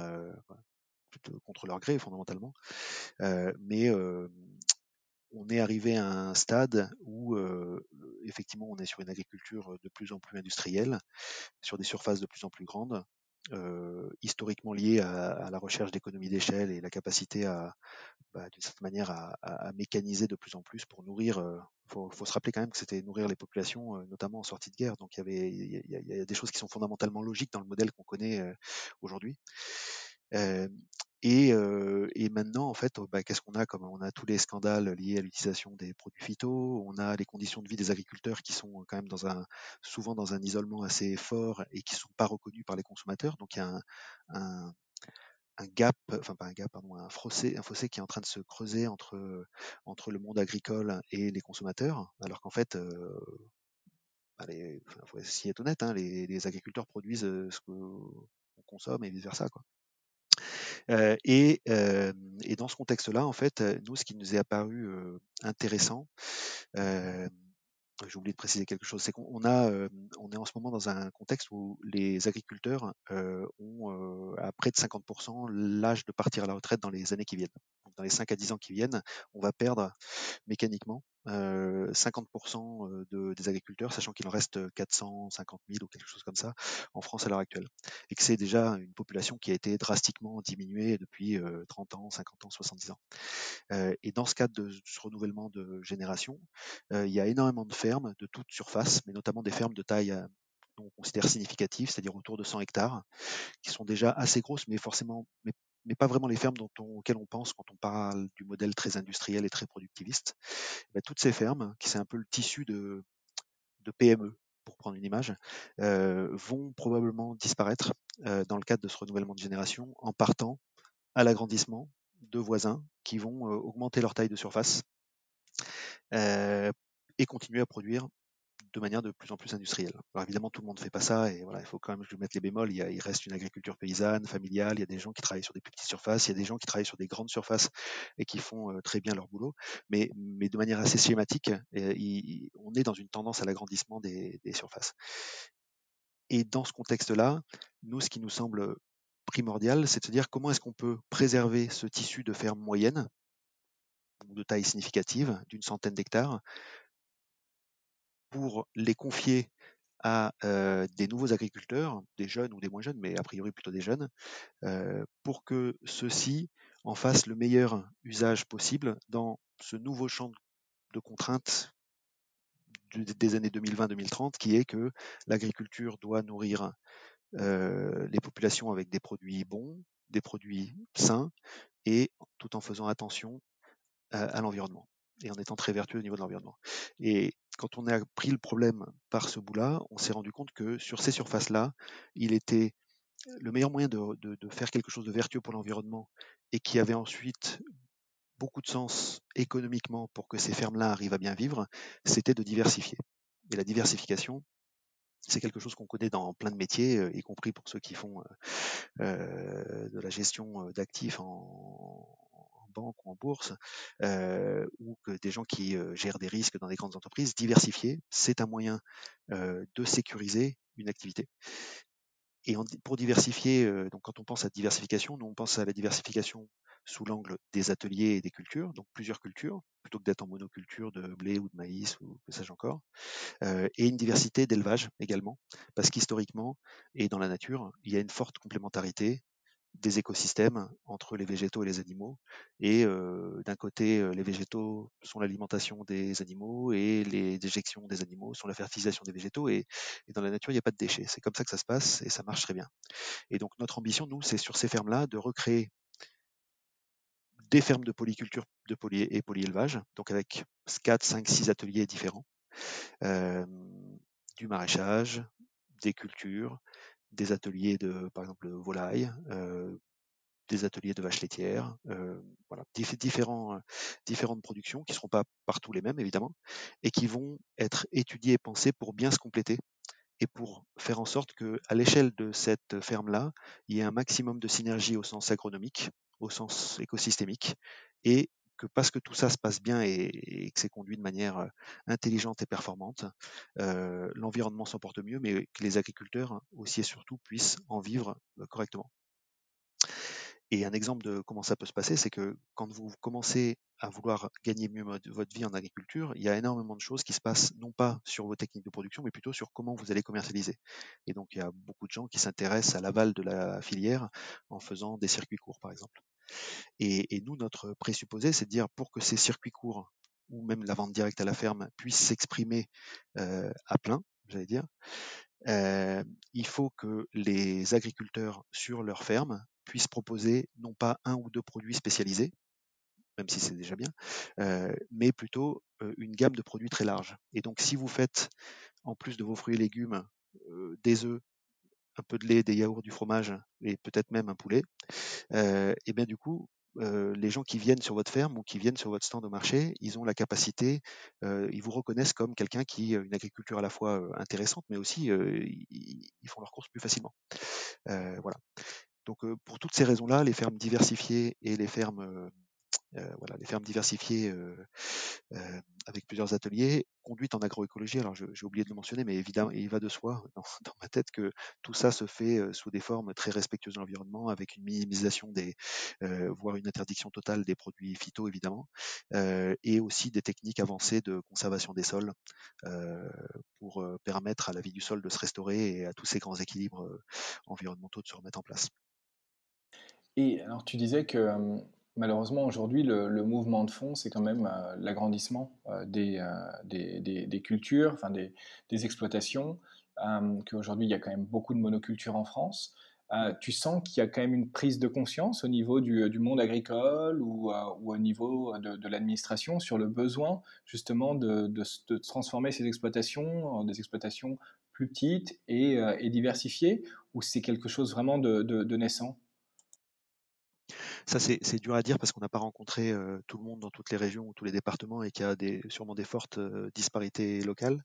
contre leur gré fondamentalement. mais on est arrivé à un stade où effectivement on est sur une agriculture de plus en plus industrielle, sur des surfaces de plus en plus grandes, historiquement liées à, la recherche d'économies d'échelle et la capacité à, bah, d'une certaine manière, à, mécaniser de plus en plus pour nourrir. Il faut, se rappeler quand même que c'était nourrir les populations, notamment en sortie de guerre. Donc il y avait, il y, a, des choses qui sont fondamentalement logiques dans le modèle qu'on connaît aujourd'hui. Et, et, maintenant, en fait, bah, qu'est-ce qu'on a comme on a tous les scandales liés à l'utilisation des produits phyto, on a les conditions de vie des agriculteurs qui sont quand même dans un souvent dans un isolement assez fort et qui sont pas reconnus par les consommateurs. Donc il y a un, un, un gap, enfin pas un gap, pardon, un fossé, un fossé qui est en train de se creuser entre entre le monde agricole et les consommateurs, alors qu'en fait euh, bah faut être honnête, hein, les, les, agriculteurs produisent ce qu'on consomme et vice versa quoi. Et, dans ce contexte-là, en fait, nous, ce qui nous est apparu intéressant, j'ai oublié de préciser quelque chose, c'est qu'on est en ce moment dans un contexte où les agriculteurs ont à près de 50% l'âge de partir à la retraite dans les années qui viennent. Dans les 5 à 10 ans qui viennent, on va perdre mécaniquement 50% de, des agriculteurs, sachant qu'il en reste 450 000 ou quelque chose comme ça en France à l'heure actuelle. Et que c'est déjà une population qui a été drastiquement diminuée depuis 30 ans, 50 ans, 70 ans. et dans ce cadre de ce renouvellement de génération, il y a énormément de fermes de toute surface, mais notamment des fermes de taille on considère significative, c'est-à-dire autour de 100 hectares, qui sont déjà assez grosses, mais forcément, mais mais pas vraiment les fermes dont on, auxquelles on pense quand on parle du modèle très industriel et très productiviste. Ben, toutes ces fermes, qui c'est un peu le tissu de, PME, pour prendre une image, euh, vont probablement disparaître euh, dans le cadre de ce renouvellement de génération en partant à l'agrandissement de voisins qui vont euh, augmenter leur taille de surface et continuer à produire de manière de plus en plus industrielle. Alors évidemment, tout le monde ne fait pas ça, et voilà, il faut quand même que je mette les bémols. Il, reste une agriculture paysanne, familiale. Il y a des gens qui travaillent sur des petites surfaces, il y a des gens qui travaillent sur des grandes surfaces et qui font euh, très bien leur boulot. Mais, de manière assez schématique, on est dans une tendance à l'agrandissement des, surfaces. Et dans ce contexte-là, nous, ce qui nous semble primordial, c'est de se dire comment est-ce qu'on peut préserver ce tissu de fermes moyennes, de taille significative, d'une centaine d'hectares, pour les confier à des nouveaux agriculteurs, des jeunes ou des moins jeunes, mais a priori plutôt des jeunes, pour que ceux-ci en fassent le meilleur usage possible dans ce nouveau champ de contraintes des années 2020-2030, qui est que l'agriculture doit nourrir les populations avec des produits bons, des produits sains, et tout en faisant attention à l'environnement et en étant très vertueux au niveau de l'environnement. Et quand on a pris le problème par ce bout-là, on s'est rendu compte que sur ces surfaces-là, il était le meilleur moyen de, de, de, faire quelque chose de vertueux pour l'environnement et qui avait ensuite beaucoup de sens économiquement pour que ces fermes-là arrivent à bien vivre, c'était de diversifier. Et la diversification, c'est quelque chose qu'on connaît dans plein de métiers, y compris pour ceux qui font euh, de la gestion d'actifs en, ou en bourse, euh, ou que des gens qui euh, gèrent des risques dans des grandes entreprises. Diversifier, c'est un moyen de sécuriser une activité. Et pour diversifier, donc quand on pense à diversification, nous on pense à la diversification sous l'angle des ateliers et des cultures, donc plusieurs cultures, plutôt que d'être en monoculture de blé ou de maïs ou que sais-je encore, euh, et une diversité d'élevage également, parce qu'historiquement et dans la nature, il y a une forte complémentarité des écosystèmes entre les végétaux et les animaux. Et d'un côté, les végétaux sont l'alimentation des animaux et les déjections des animaux sont la fertilisation des végétaux. Et, et dans la nature, il n'y a pas de déchets. C'est comme ça que ça se passe et ça marche très bien. Et donc notre ambition, nous, c'est sur ces fermes-là de recréer des fermes de polyculture de poly et polyélevage, donc avec 4, 5, 6 ateliers différents, du maraîchage, des cultures, des ateliers de, par exemple, volailles, des ateliers de vaches laitières, voilà, différentes productions qui ne seront pas partout les mêmes, évidemment, et qui vont être étudiées et pensées pour bien se compléter et pour faire en sorte qu'à l'échelle de cette ferme-là, il y ait un maximum de synergie au sens agronomique, au sens écosystémique, et que parce que tout ça se passe bien et, que c'est conduit de manière intelligente et performante, l'environnement s'en porte mieux, mais que les agriculteurs aussi et surtout puissent en vivre correctement. Et un exemple de comment ça peut se passer, c'est que quand vous commencez à vouloir gagner mieux votre vie en agriculture, il y a énormément de choses qui se passent non pas sur vos techniques de production, mais plutôt sur comment vous allez commercialiser. Et donc il y a beaucoup de gens qui s'intéressent à l'aval de la filière en faisant des circuits courts, par exemple. Et, nous, notre présupposé, c'est de dire pour que ces circuits courts ou même la vente directe à la ferme puissent s'exprimer euh, à plein, j'allais dire, euh, il faut que les agriculteurs sur leur ferme puissent proposer non pas un ou deux produits spécialisés, même si c'est déjà bien, euh, mais plutôt une gamme de produits très large. Et donc, si vous faites, en plus de vos fruits et légumes, des œufs, un peu de lait, des yaourts, du fromage et peut-être même un poulet, et bien du coup, euh, les gens qui viennent sur votre ferme ou qui viennent sur votre stand au marché, ils ont la capacité, euh, ils vous reconnaissent comme quelqu'un qui a une agriculture à la fois intéressante, mais aussi ils, font leurs courses plus facilement. voilà. Donc pour toutes ces raisons-là, les fermes diversifiées et les fermes euh, voilà, les fermes diversifiées euh, euh, avec plusieurs ateliers, conduites en agroécologie. Alors j'ai oublié de le mentionner, mais évidemment, il va de soi dans, ma tête que tout ça se fait sous des formes très respectueuses de l'environnement, avec une minimisation des, voire une interdiction totale des produits phyto évidemment, et aussi des techniques avancées de conservation des sols pour permettre à la vie du sol de se restaurer et à tous ces grands équilibres environnementaux de se remettre en place. Et alors tu disais que malheureusement, aujourd'hui, le, mouvement de fond, c'est quand même euh, l'agrandissement euh, des, euh, des, cultures, enfin des, exploitations, qu'aujourd'hui, il y a quand même beaucoup de monoculture en France. tu sens qu'il y a quand même une prise de conscience au niveau du, monde agricole ou, au niveau de, l'administration sur le besoin justement de, transformer ces exploitations en des exploitations plus petites et, et diversifiées, ou c'est quelque chose vraiment de naissant? Ça, c'est dur à dire parce qu'on n'a pas rencontré tout le monde dans toutes les régions ou tous les départements et qu'il y a des, sûrement des fortes disparités locales.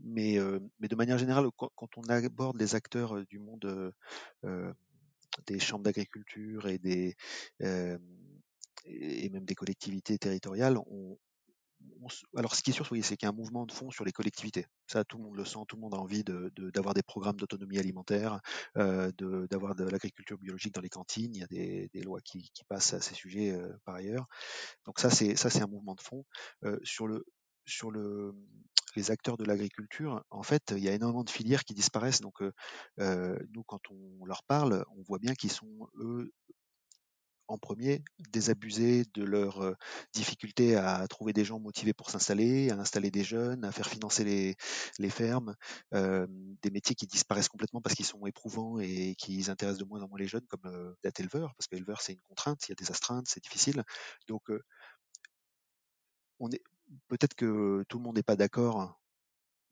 Mais, mais de manière générale, quand, on aborde les acteurs du monde des chambres d'agriculture et des et même des collectivités territoriales, on, alors, ce qui est sûr, c'est qu'il y a un mouvement de fond sur les collectivités. Ça, tout le monde le sent, tout le monde a envie d'avoir des programmes d'autonomie alimentaire, euh, d'avoir de, l'agriculture biologique dans les cantines. Il y a des, lois qui, passent à ces sujets euh, par ailleurs. Donc ça, c'est un mouvement de fond. Euh, sur le sur le les acteurs de l'agriculture, en fait, il y a énormément de filières qui disparaissent. Donc, nous, quand on leur parle, on voit bien qu'ils sont, eux, en premier, désabusés de leur difficulté à trouver des gens motivés pour s'installer, à installer des jeunes, à faire financer les, fermes, des métiers qui disparaissent complètement parce qu'ils sont éprouvants et qui intéressent de moins en moins les jeunes, comme d'être éleveur, parce qu'éleveur c'est une contrainte, il y a des astreintes, c'est difficile. Donc, on est peut-être que tout le monde n'est pas d'accord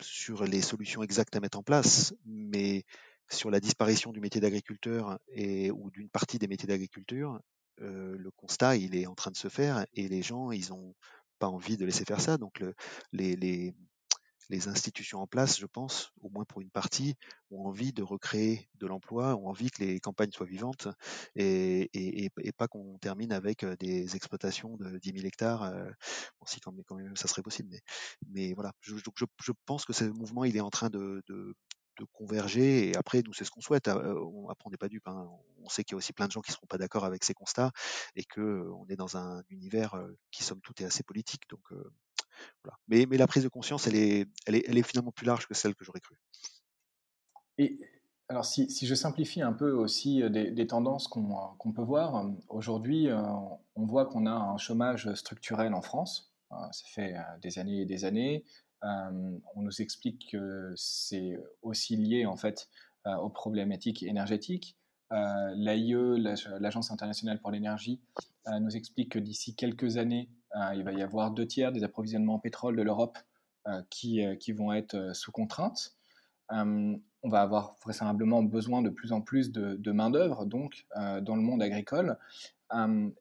sur les solutions exactes à mettre en place, mais sur la disparition du métier d'agriculteur et ou d'une partie des métiers d'agriculture, le constat, il est en train de se faire et les gens, ils n'ont pas envie de laisser faire ça. Donc, les, les, institutions en place, je pense, au moins pour une partie, ont envie de recréer de l'emploi, ont envie que les campagnes soient vivantes et, pas qu'on termine avec des exploitations de 10 000 hectares. bon, si quand même, ça serait possible, mais, voilà. Je, je, pense que ce mouvement, il est en train de converger. Et après, nous, c'est ce qu'on souhaite. Hein, après, on n'est pas dupe. Hein. On sait qu'il y a aussi plein de gens qui ne seront pas d'accord avec ces constats et que on est dans un univers qui, somme toute, est assez politique. Donc, voilà. mais, mais, la prise de conscience, elle est, elle est, elle est finalement plus large que celle que j'aurais cru. Alors, si, si, je simplifie un peu aussi des, tendances qu'on peut voir, aujourd'hui, on voit qu'on a un chômage structurel en France. Ça fait des années et des années. Euh, on nous explique que c'est aussi lié en fait euh, aux problématiques énergétiques. Euh, L'AIE, l'Agence internationale pour l'énergie, nous explique que d'ici quelques années, il va y avoir deux tiers des approvisionnements en pétrole de l'Europe qui, vont être sous contrainte. on va avoir vraisemblablement besoin de plus en plus de, de main-d'œuvre donc dans le monde agricole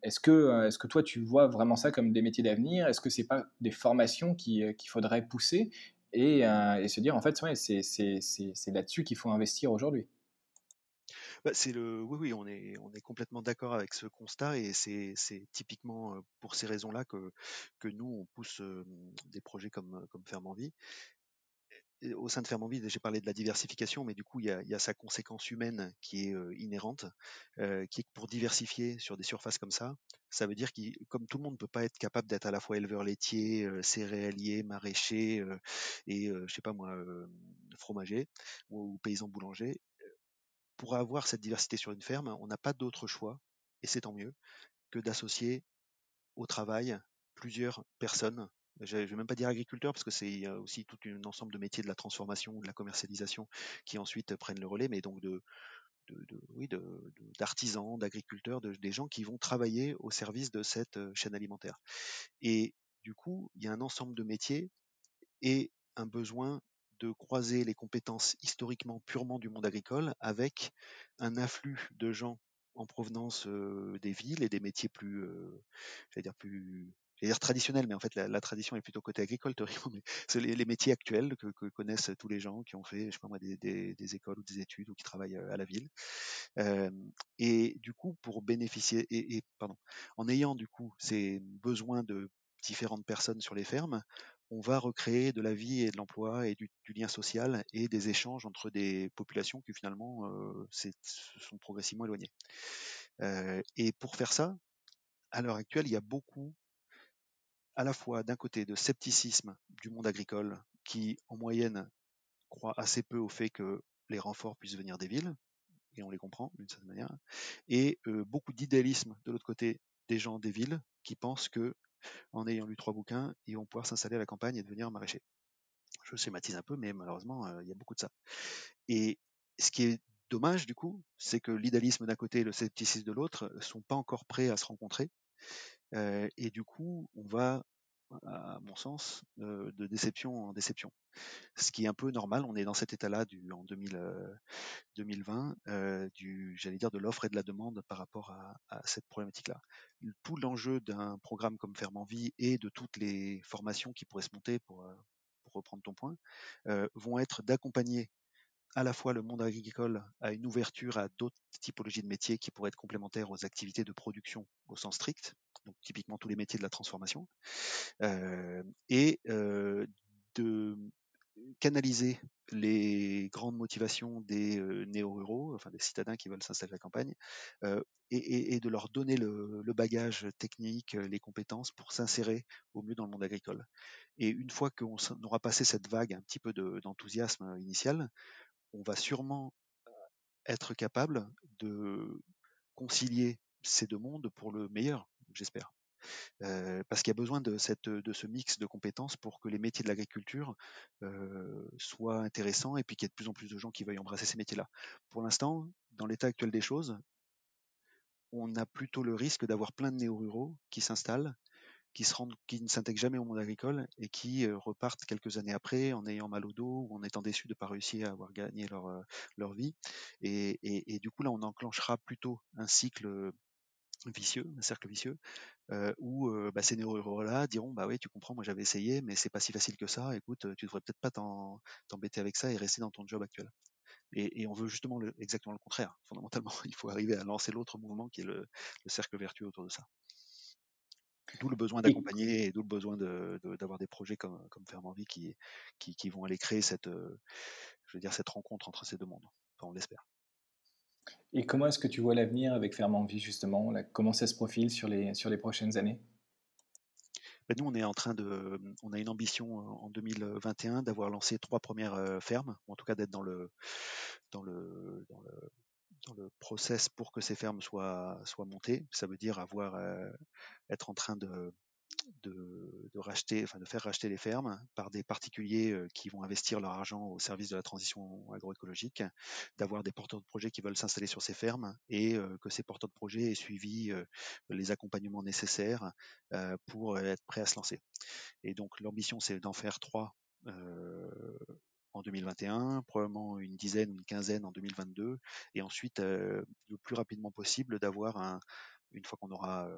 est-ce que, est que toi, tu vois vraiment ça comme des métiers d'avenir? Est-ce que ce n'est pas des formations qu'il faudrait pousser? Et, se dire, en fait, c'est là-dessus qu'il faut investir aujourd'hui. Bah, c'est le oui oui on est on est complètement d'accord avec ce constat et c'est typiquement pour ces raisons-là que que nous on pousse des projets comme comme Ferme Envie au sein de Fermenville, j'ai parlé de la diversification, mais du coup, il y a, sa conséquence humaine qui est inhérente, qui est pour diversifier sur des surfaces comme ça, ça veut dire que comme tout le monde ne peut pas être capable d'être à la fois éleveur laitier, céréalier, maraîcher et, je sais pas moi, fromager ou, paysan boulanger, pour avoir cette diversité sur une ferme, on n'a pas d'autre choix, et c'est tant mieux, que d'associer au travail plusieurs personnes je ne vais même pas dire agriculteur parce que c'est aussi tout un ensemble de métiers de la transformation, de la commercialisation qui ensuite prennent le relais, mais donc de, oui, d'artisans, d'agriculteurs, des gens qui vont travailler au service de cette chaîne alimentaire. Et du coup, il y a un ensemble de métiers et un besoin de croiser les compétences historiquement purement du monde agricole avec un afflux de gens en provenance des villes et des métiers plus, dire plus dire traditionnel, mais en fait la, tradition est plutôt côté agricole, mais c'est les, métiers actuels que, connaissent tous les gens qui ont fait, je sais pas moi, des, écoles ou des études ou qui travaillent à la ville. et du coup, pour bénéficier, et, pardon, en ayant du coup ces besoins de différentes personnes sur les fermes, on va recréer de la vie et de l'emploi et du, lien social et des échanges entre des populations qui finalement se sont progressivement éloignées. et pour faire ça, à l'heure actuelle, il y a beaucoup à la fois d'un côté de scepticisme du monde agricole qui en moyenne croit assez peu au fait que les renforts puissent venir des villes, et on les comprend d'une certaine manière, et beaucoup d'idéalisme de l'autre côté des gens des villes qui pensent que en ayant lu trois bouquins, ils vont pouvoir s'installer à la campagne et devenir maraîchers. Je schématise un peu, mais malheureusement, il y a beaucoup de ça. Et ce qui est dommage, du coup, c'est que l'idéalisme d'un côté et le scepticisme de l'autre sont pas encore prêts à se rencontrer et du coup, on va à mon sens, de déception en déception. Ce qui est un peu normal, on est dans cet état-là en 2020, du, j'allais dire, de l'offre et de la demande par rapport à, cette problématique-là. Tout l'enjeu d'un programme comme Ferme en Vie et de toutes les formations qui pourraient se monter, pour reprendre ton point, vont être d'accompagner à la fois le monde agricole à une ouverture à d'autres typologies de métiers qui pourraient être complémentaires aux activités de production au sens strict, donc typiquement tous les métiers de la transformation, euh, et euh, de canaliser les grandes motivations des euh, néo-ruraux, enfin des citadins qui veulent s'installer à la campagne, euh, et, et, et, de leur donner le, le, bagage technique, les compétences pour s'insérer au mieux dans le monde agricole. Et une fois qu'on aura passé cette vague un petit peu d'enthousiasme initial, on va sûrement être capable de concilier ces deux mondes pour le meilleur, j'espère. Parce qu'il y a besoin de, ce mix de compétences pour que les métiers de l'agriculture soient intéressants et puis qu'il y ait de plus en plus de gens qui veuillent embrasser ces métiers-là. Pour l'instant, dans l'état actuel des choses, on a plutôt le risque d'avoir plein de néo-ruraux qui s'installent qui, ne s'intègrent jamais au monde agricole et qui euh, repartent quelques années après en ayant mal au dos ou en étant déçus de ne pas réussir à avoir gagné leur, euh, vie. Et, du coup, là, on enclenchera plutôt un cycle vicieux, un cercle vicieux, euh, où euh, bah, ces néo-ruraux-là diront bah oui, tu comprends, moi j'avais essayé, mais c'est pas si facile que ça. Écoute, tu devrais peut-être pas t'embêter avec ça et rester dans ton job actuel. Et, on veut justement exactement le contraire. Fondamentalement, il faut arriver à lancer l'autre mouvement qui est le, le cercle vertueux autour de ça. D'où le besoin d'accompagner et d'où le besoin d'avoir de, de, des projets comme, comme Ferme Envie qui, qui, qui, vont aller créer cette, je veux dire, cette rencontre entre ces deux mondes. Enfin, on l'espère. Et comment est-ce que tu vois l'avenir avec Ferme Envie, justement là, Comment ça se profile sur les, sur les prochaines années? Ben nous, on est en train de, on a une ambition en 2021 d'avoir lancé trois premières fermes, ou en tout cas d'être dans le, dans le, dans le, dans le process pour que ces fermes soient, soient montées. Ça veut dire avoir, euh, être en train de, de, de, racheter, enfin de faire racheter les fermes par des particuliers euh, qui vont investir leur argent au service de la transition agroécologique, d'avoir des porteurs de projets qui veulent s'installer sur ces fermes et euh, que ces porteurs de projets aient suivi euh, les accompagnements nécessaires euh, pour être prêts à se lancer. Et donc l'ambition c'est d'en faire trois en 2021, probablement une dizaine ou une quinzaine en 2022, et ensuite euh, le plus rapidement possible d'avoir un, une fois qu'on aura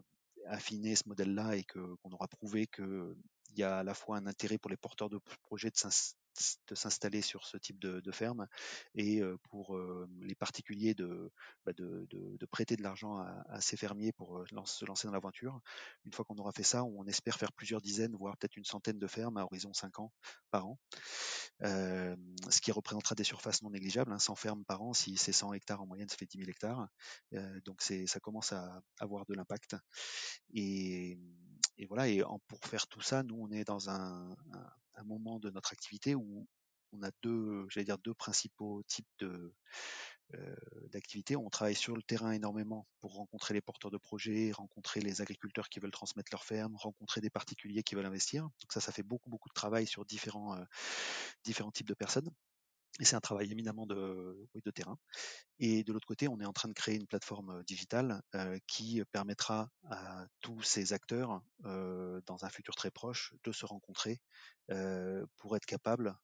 affiné ce modèle-là et que qu'on aura prouvé qu'il y a à la fois un intérêt pour les porteurs de projets de de s'installer sur ce type de, ferme et pour les particuliers de, bah de, prêter de l'argent à, ces fermiers pour se lancer dans l'aventure. Une fois qu'on aura fait ça, on espère faire plusieurs dizaines, voire peut-être une centaine de fermes à horizon 5 ans par an, ce qui représentera des surfaces non négligeables, hein, 100 fermes par an, si c'est 100 hectares en moyenne, ça fait 10 000 hectares. Donc ça commence à avoir de l'impact. Et, et, voilà, et pour faire tout ça, nous, on est dans un, moment de notre activité où on a deux, j'allais dire deux principaux types euh, d'activités. On travaille sur le terrain énormément pour rencontrer les porteurs de projets, rencontrer les agriculteurs qui veulent transmettre leurs fermes, rencontrer des particuliers qui veulent investir. Donc ça, ça fait beaucoup beaucoup de travail sur différents euh, différents types de personnes. Et c'est un travail éminemment de, terrain. Et de l'autre côté, on est en train de créer une plateforme digitale qui permettra à tous ces acteurs, dans un futur très proche, de se rencontrer pour être capable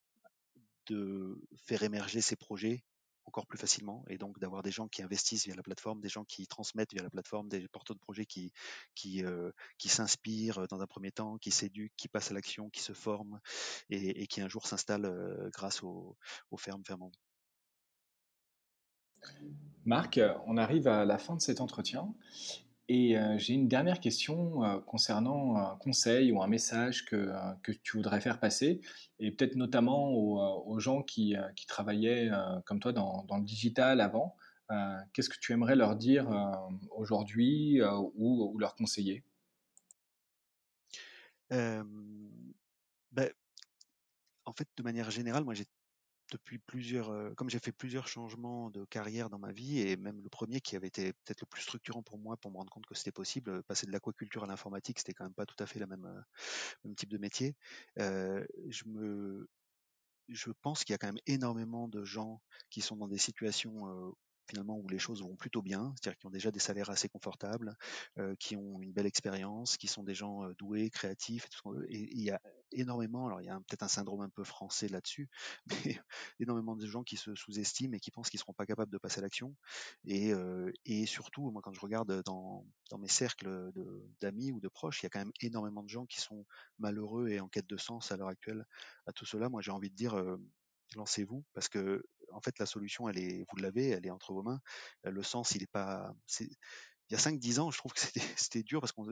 de faire émerger ces projets encore plus facilement et donc d'avoir des gens qui investissent via la plateforme, des gens qui transmettent via la plateforme, des porteurs de projets qui qui, euh, qui s'inspirent dans un premier temps, qui s'éduquent, qui passent à l'action, qui se forment et, qui un jour s'installent euh, grâce aux, aux fermes fermantes. Marc, on arrive à la fin de cet entretien et euh, j'ai une dernière question euh, concernant un conseil ou un message que, euh, que tu voudrais faire passer, et peut-être notamment aux, gens qui, travaillaient comme toi dans, le digital avant. Qu'est-ce que tu aimerais leur dire aujourd'hui ou, ou, leur conseiller? Ben, En fait, de manière générale, moi j'ai depuis plusieurs, comme j'ai fait plusieurs changements de carrière dans ma vie, et même le premier qui avait été peut-être le plus structurant pour moi pour me rendre compte que c'était possible, passer de l'aquaculture à l'informatique, c'était quand même pas tout à fait la même, même type de métier. Euh, je me, je pense qu'il y a quand même énormément de gens qui sont dans des situations finalement où les choses vont plutôt bien, c'est-à-dire qui ont déjà des salaires assez confortables, qui ont une belle expérience, qui sont des gens doués, créatifs, et, il y a énormément, alors il y a peut-être un syndrome un peu français là-dessus, mais énormément de gens qui se sous-estiment et qui pensent qu'ils ne seront pas capables de passer à l'action. Et, et, surtout, moi quand je regarde dans mes cercles d'amis ou de proches, il y a quand même énormément de gens qui sont malheureux et en quête de sens à l'heure actuelle à tout cela. Moi j'ai envie de dire, lancez-vous parce que en fait la solution elle est vous l'avez elle est entre vos mains. Le sens il est pas il y a 5 10 ans je trouve que c'était dur parce qu'on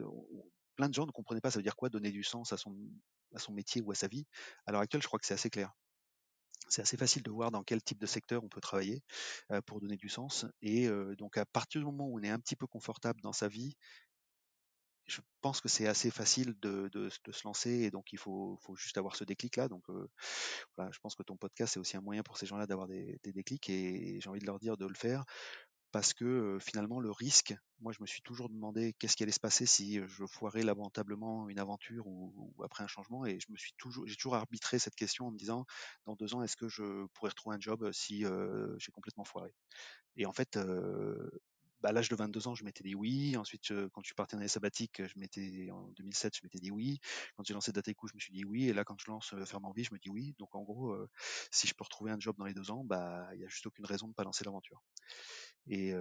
plein de gens ne comprenaient pas ça veut dire quoi donner du sens à son à son métier ou à sa vie. À l'heure actuelle je crois que c'est assez clair. C'est assez facile de voir dans quel type de secteur on peut travailler pour donner du sens et donc à partir du moment où on est un petit peu confortable dans sa vie je pense que c'est assez facile de, se lancer et donc il faut, juste avoir ce déclic là. Donc voilà, je pense que ton podcast c'est aussi un moyen pour ces gens-là d'avoir des, déclics et j'ai envie de leur dire de le faire parce que finalement le risque, moi je me suis toujours demandé qu'est-ce qui allait se passer si je foirais lamentablement une aventure ou, après un changement et je me suis toujours, j'ai toujours arbitré cette question en me disant dans deux ans est-ce que je pourrais retrouver un job si j'ai complètement foiré? Et en fait, à l'âge de 22 ans, je m'étais dit oui. Ensuite, quand je suis parti en année sabbatique, je m'étais en 2007, je m'étais dit oui. Quand j'ai lancé Dateco, je me suis dit oui. Et là, quand je lance Faire Envie, je me dis oui. Donc en gros, si je peux retrouver un job dans les deux ans, bah il y a juste aucune raison de pas lancer l'aventure. Et,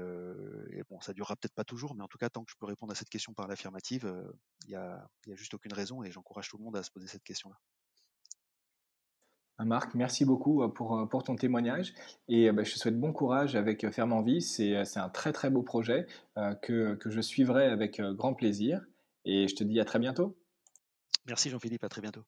bon, ça durera peut-être pas toujours, mais en tout cas, tant que je peux répondre à cette question par l'affirmative, il y a, y a juste aucune raison. Et j'encourage tout le monde à se poser cette question-là. Marc, merci beaucoup euh, pour, euh, pour ton témoignage et euh, bah, je te souhaite bon courage avec Ferme en Vie. C'est un très très beau projet que, que, je suivrai avec grand plaisir et je te dis à très bientôt. Merci Jean-Philippe, à très bientôt.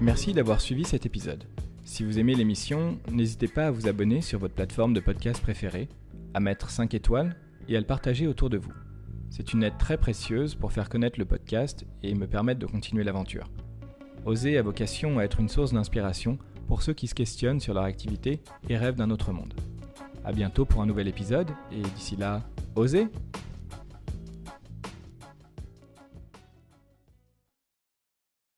Merci d'avoir suivi cet épisode. Si vous aimez l'émission, n'hésitez pas à vous abonner sur votre plateforme de podcast préférée, à mettre 5 étoiles et à le partager autour de vous. C'est une aide très précieuse pour faire connaître le podcast et me permettre de continuer l'aventure. Oser a vocation à être une source d'inspiration pour ceux qui se questionnent sur leur activité et rêvent d'un autre monde. A bientôt pour un nouvel épisode et d'ici là, osez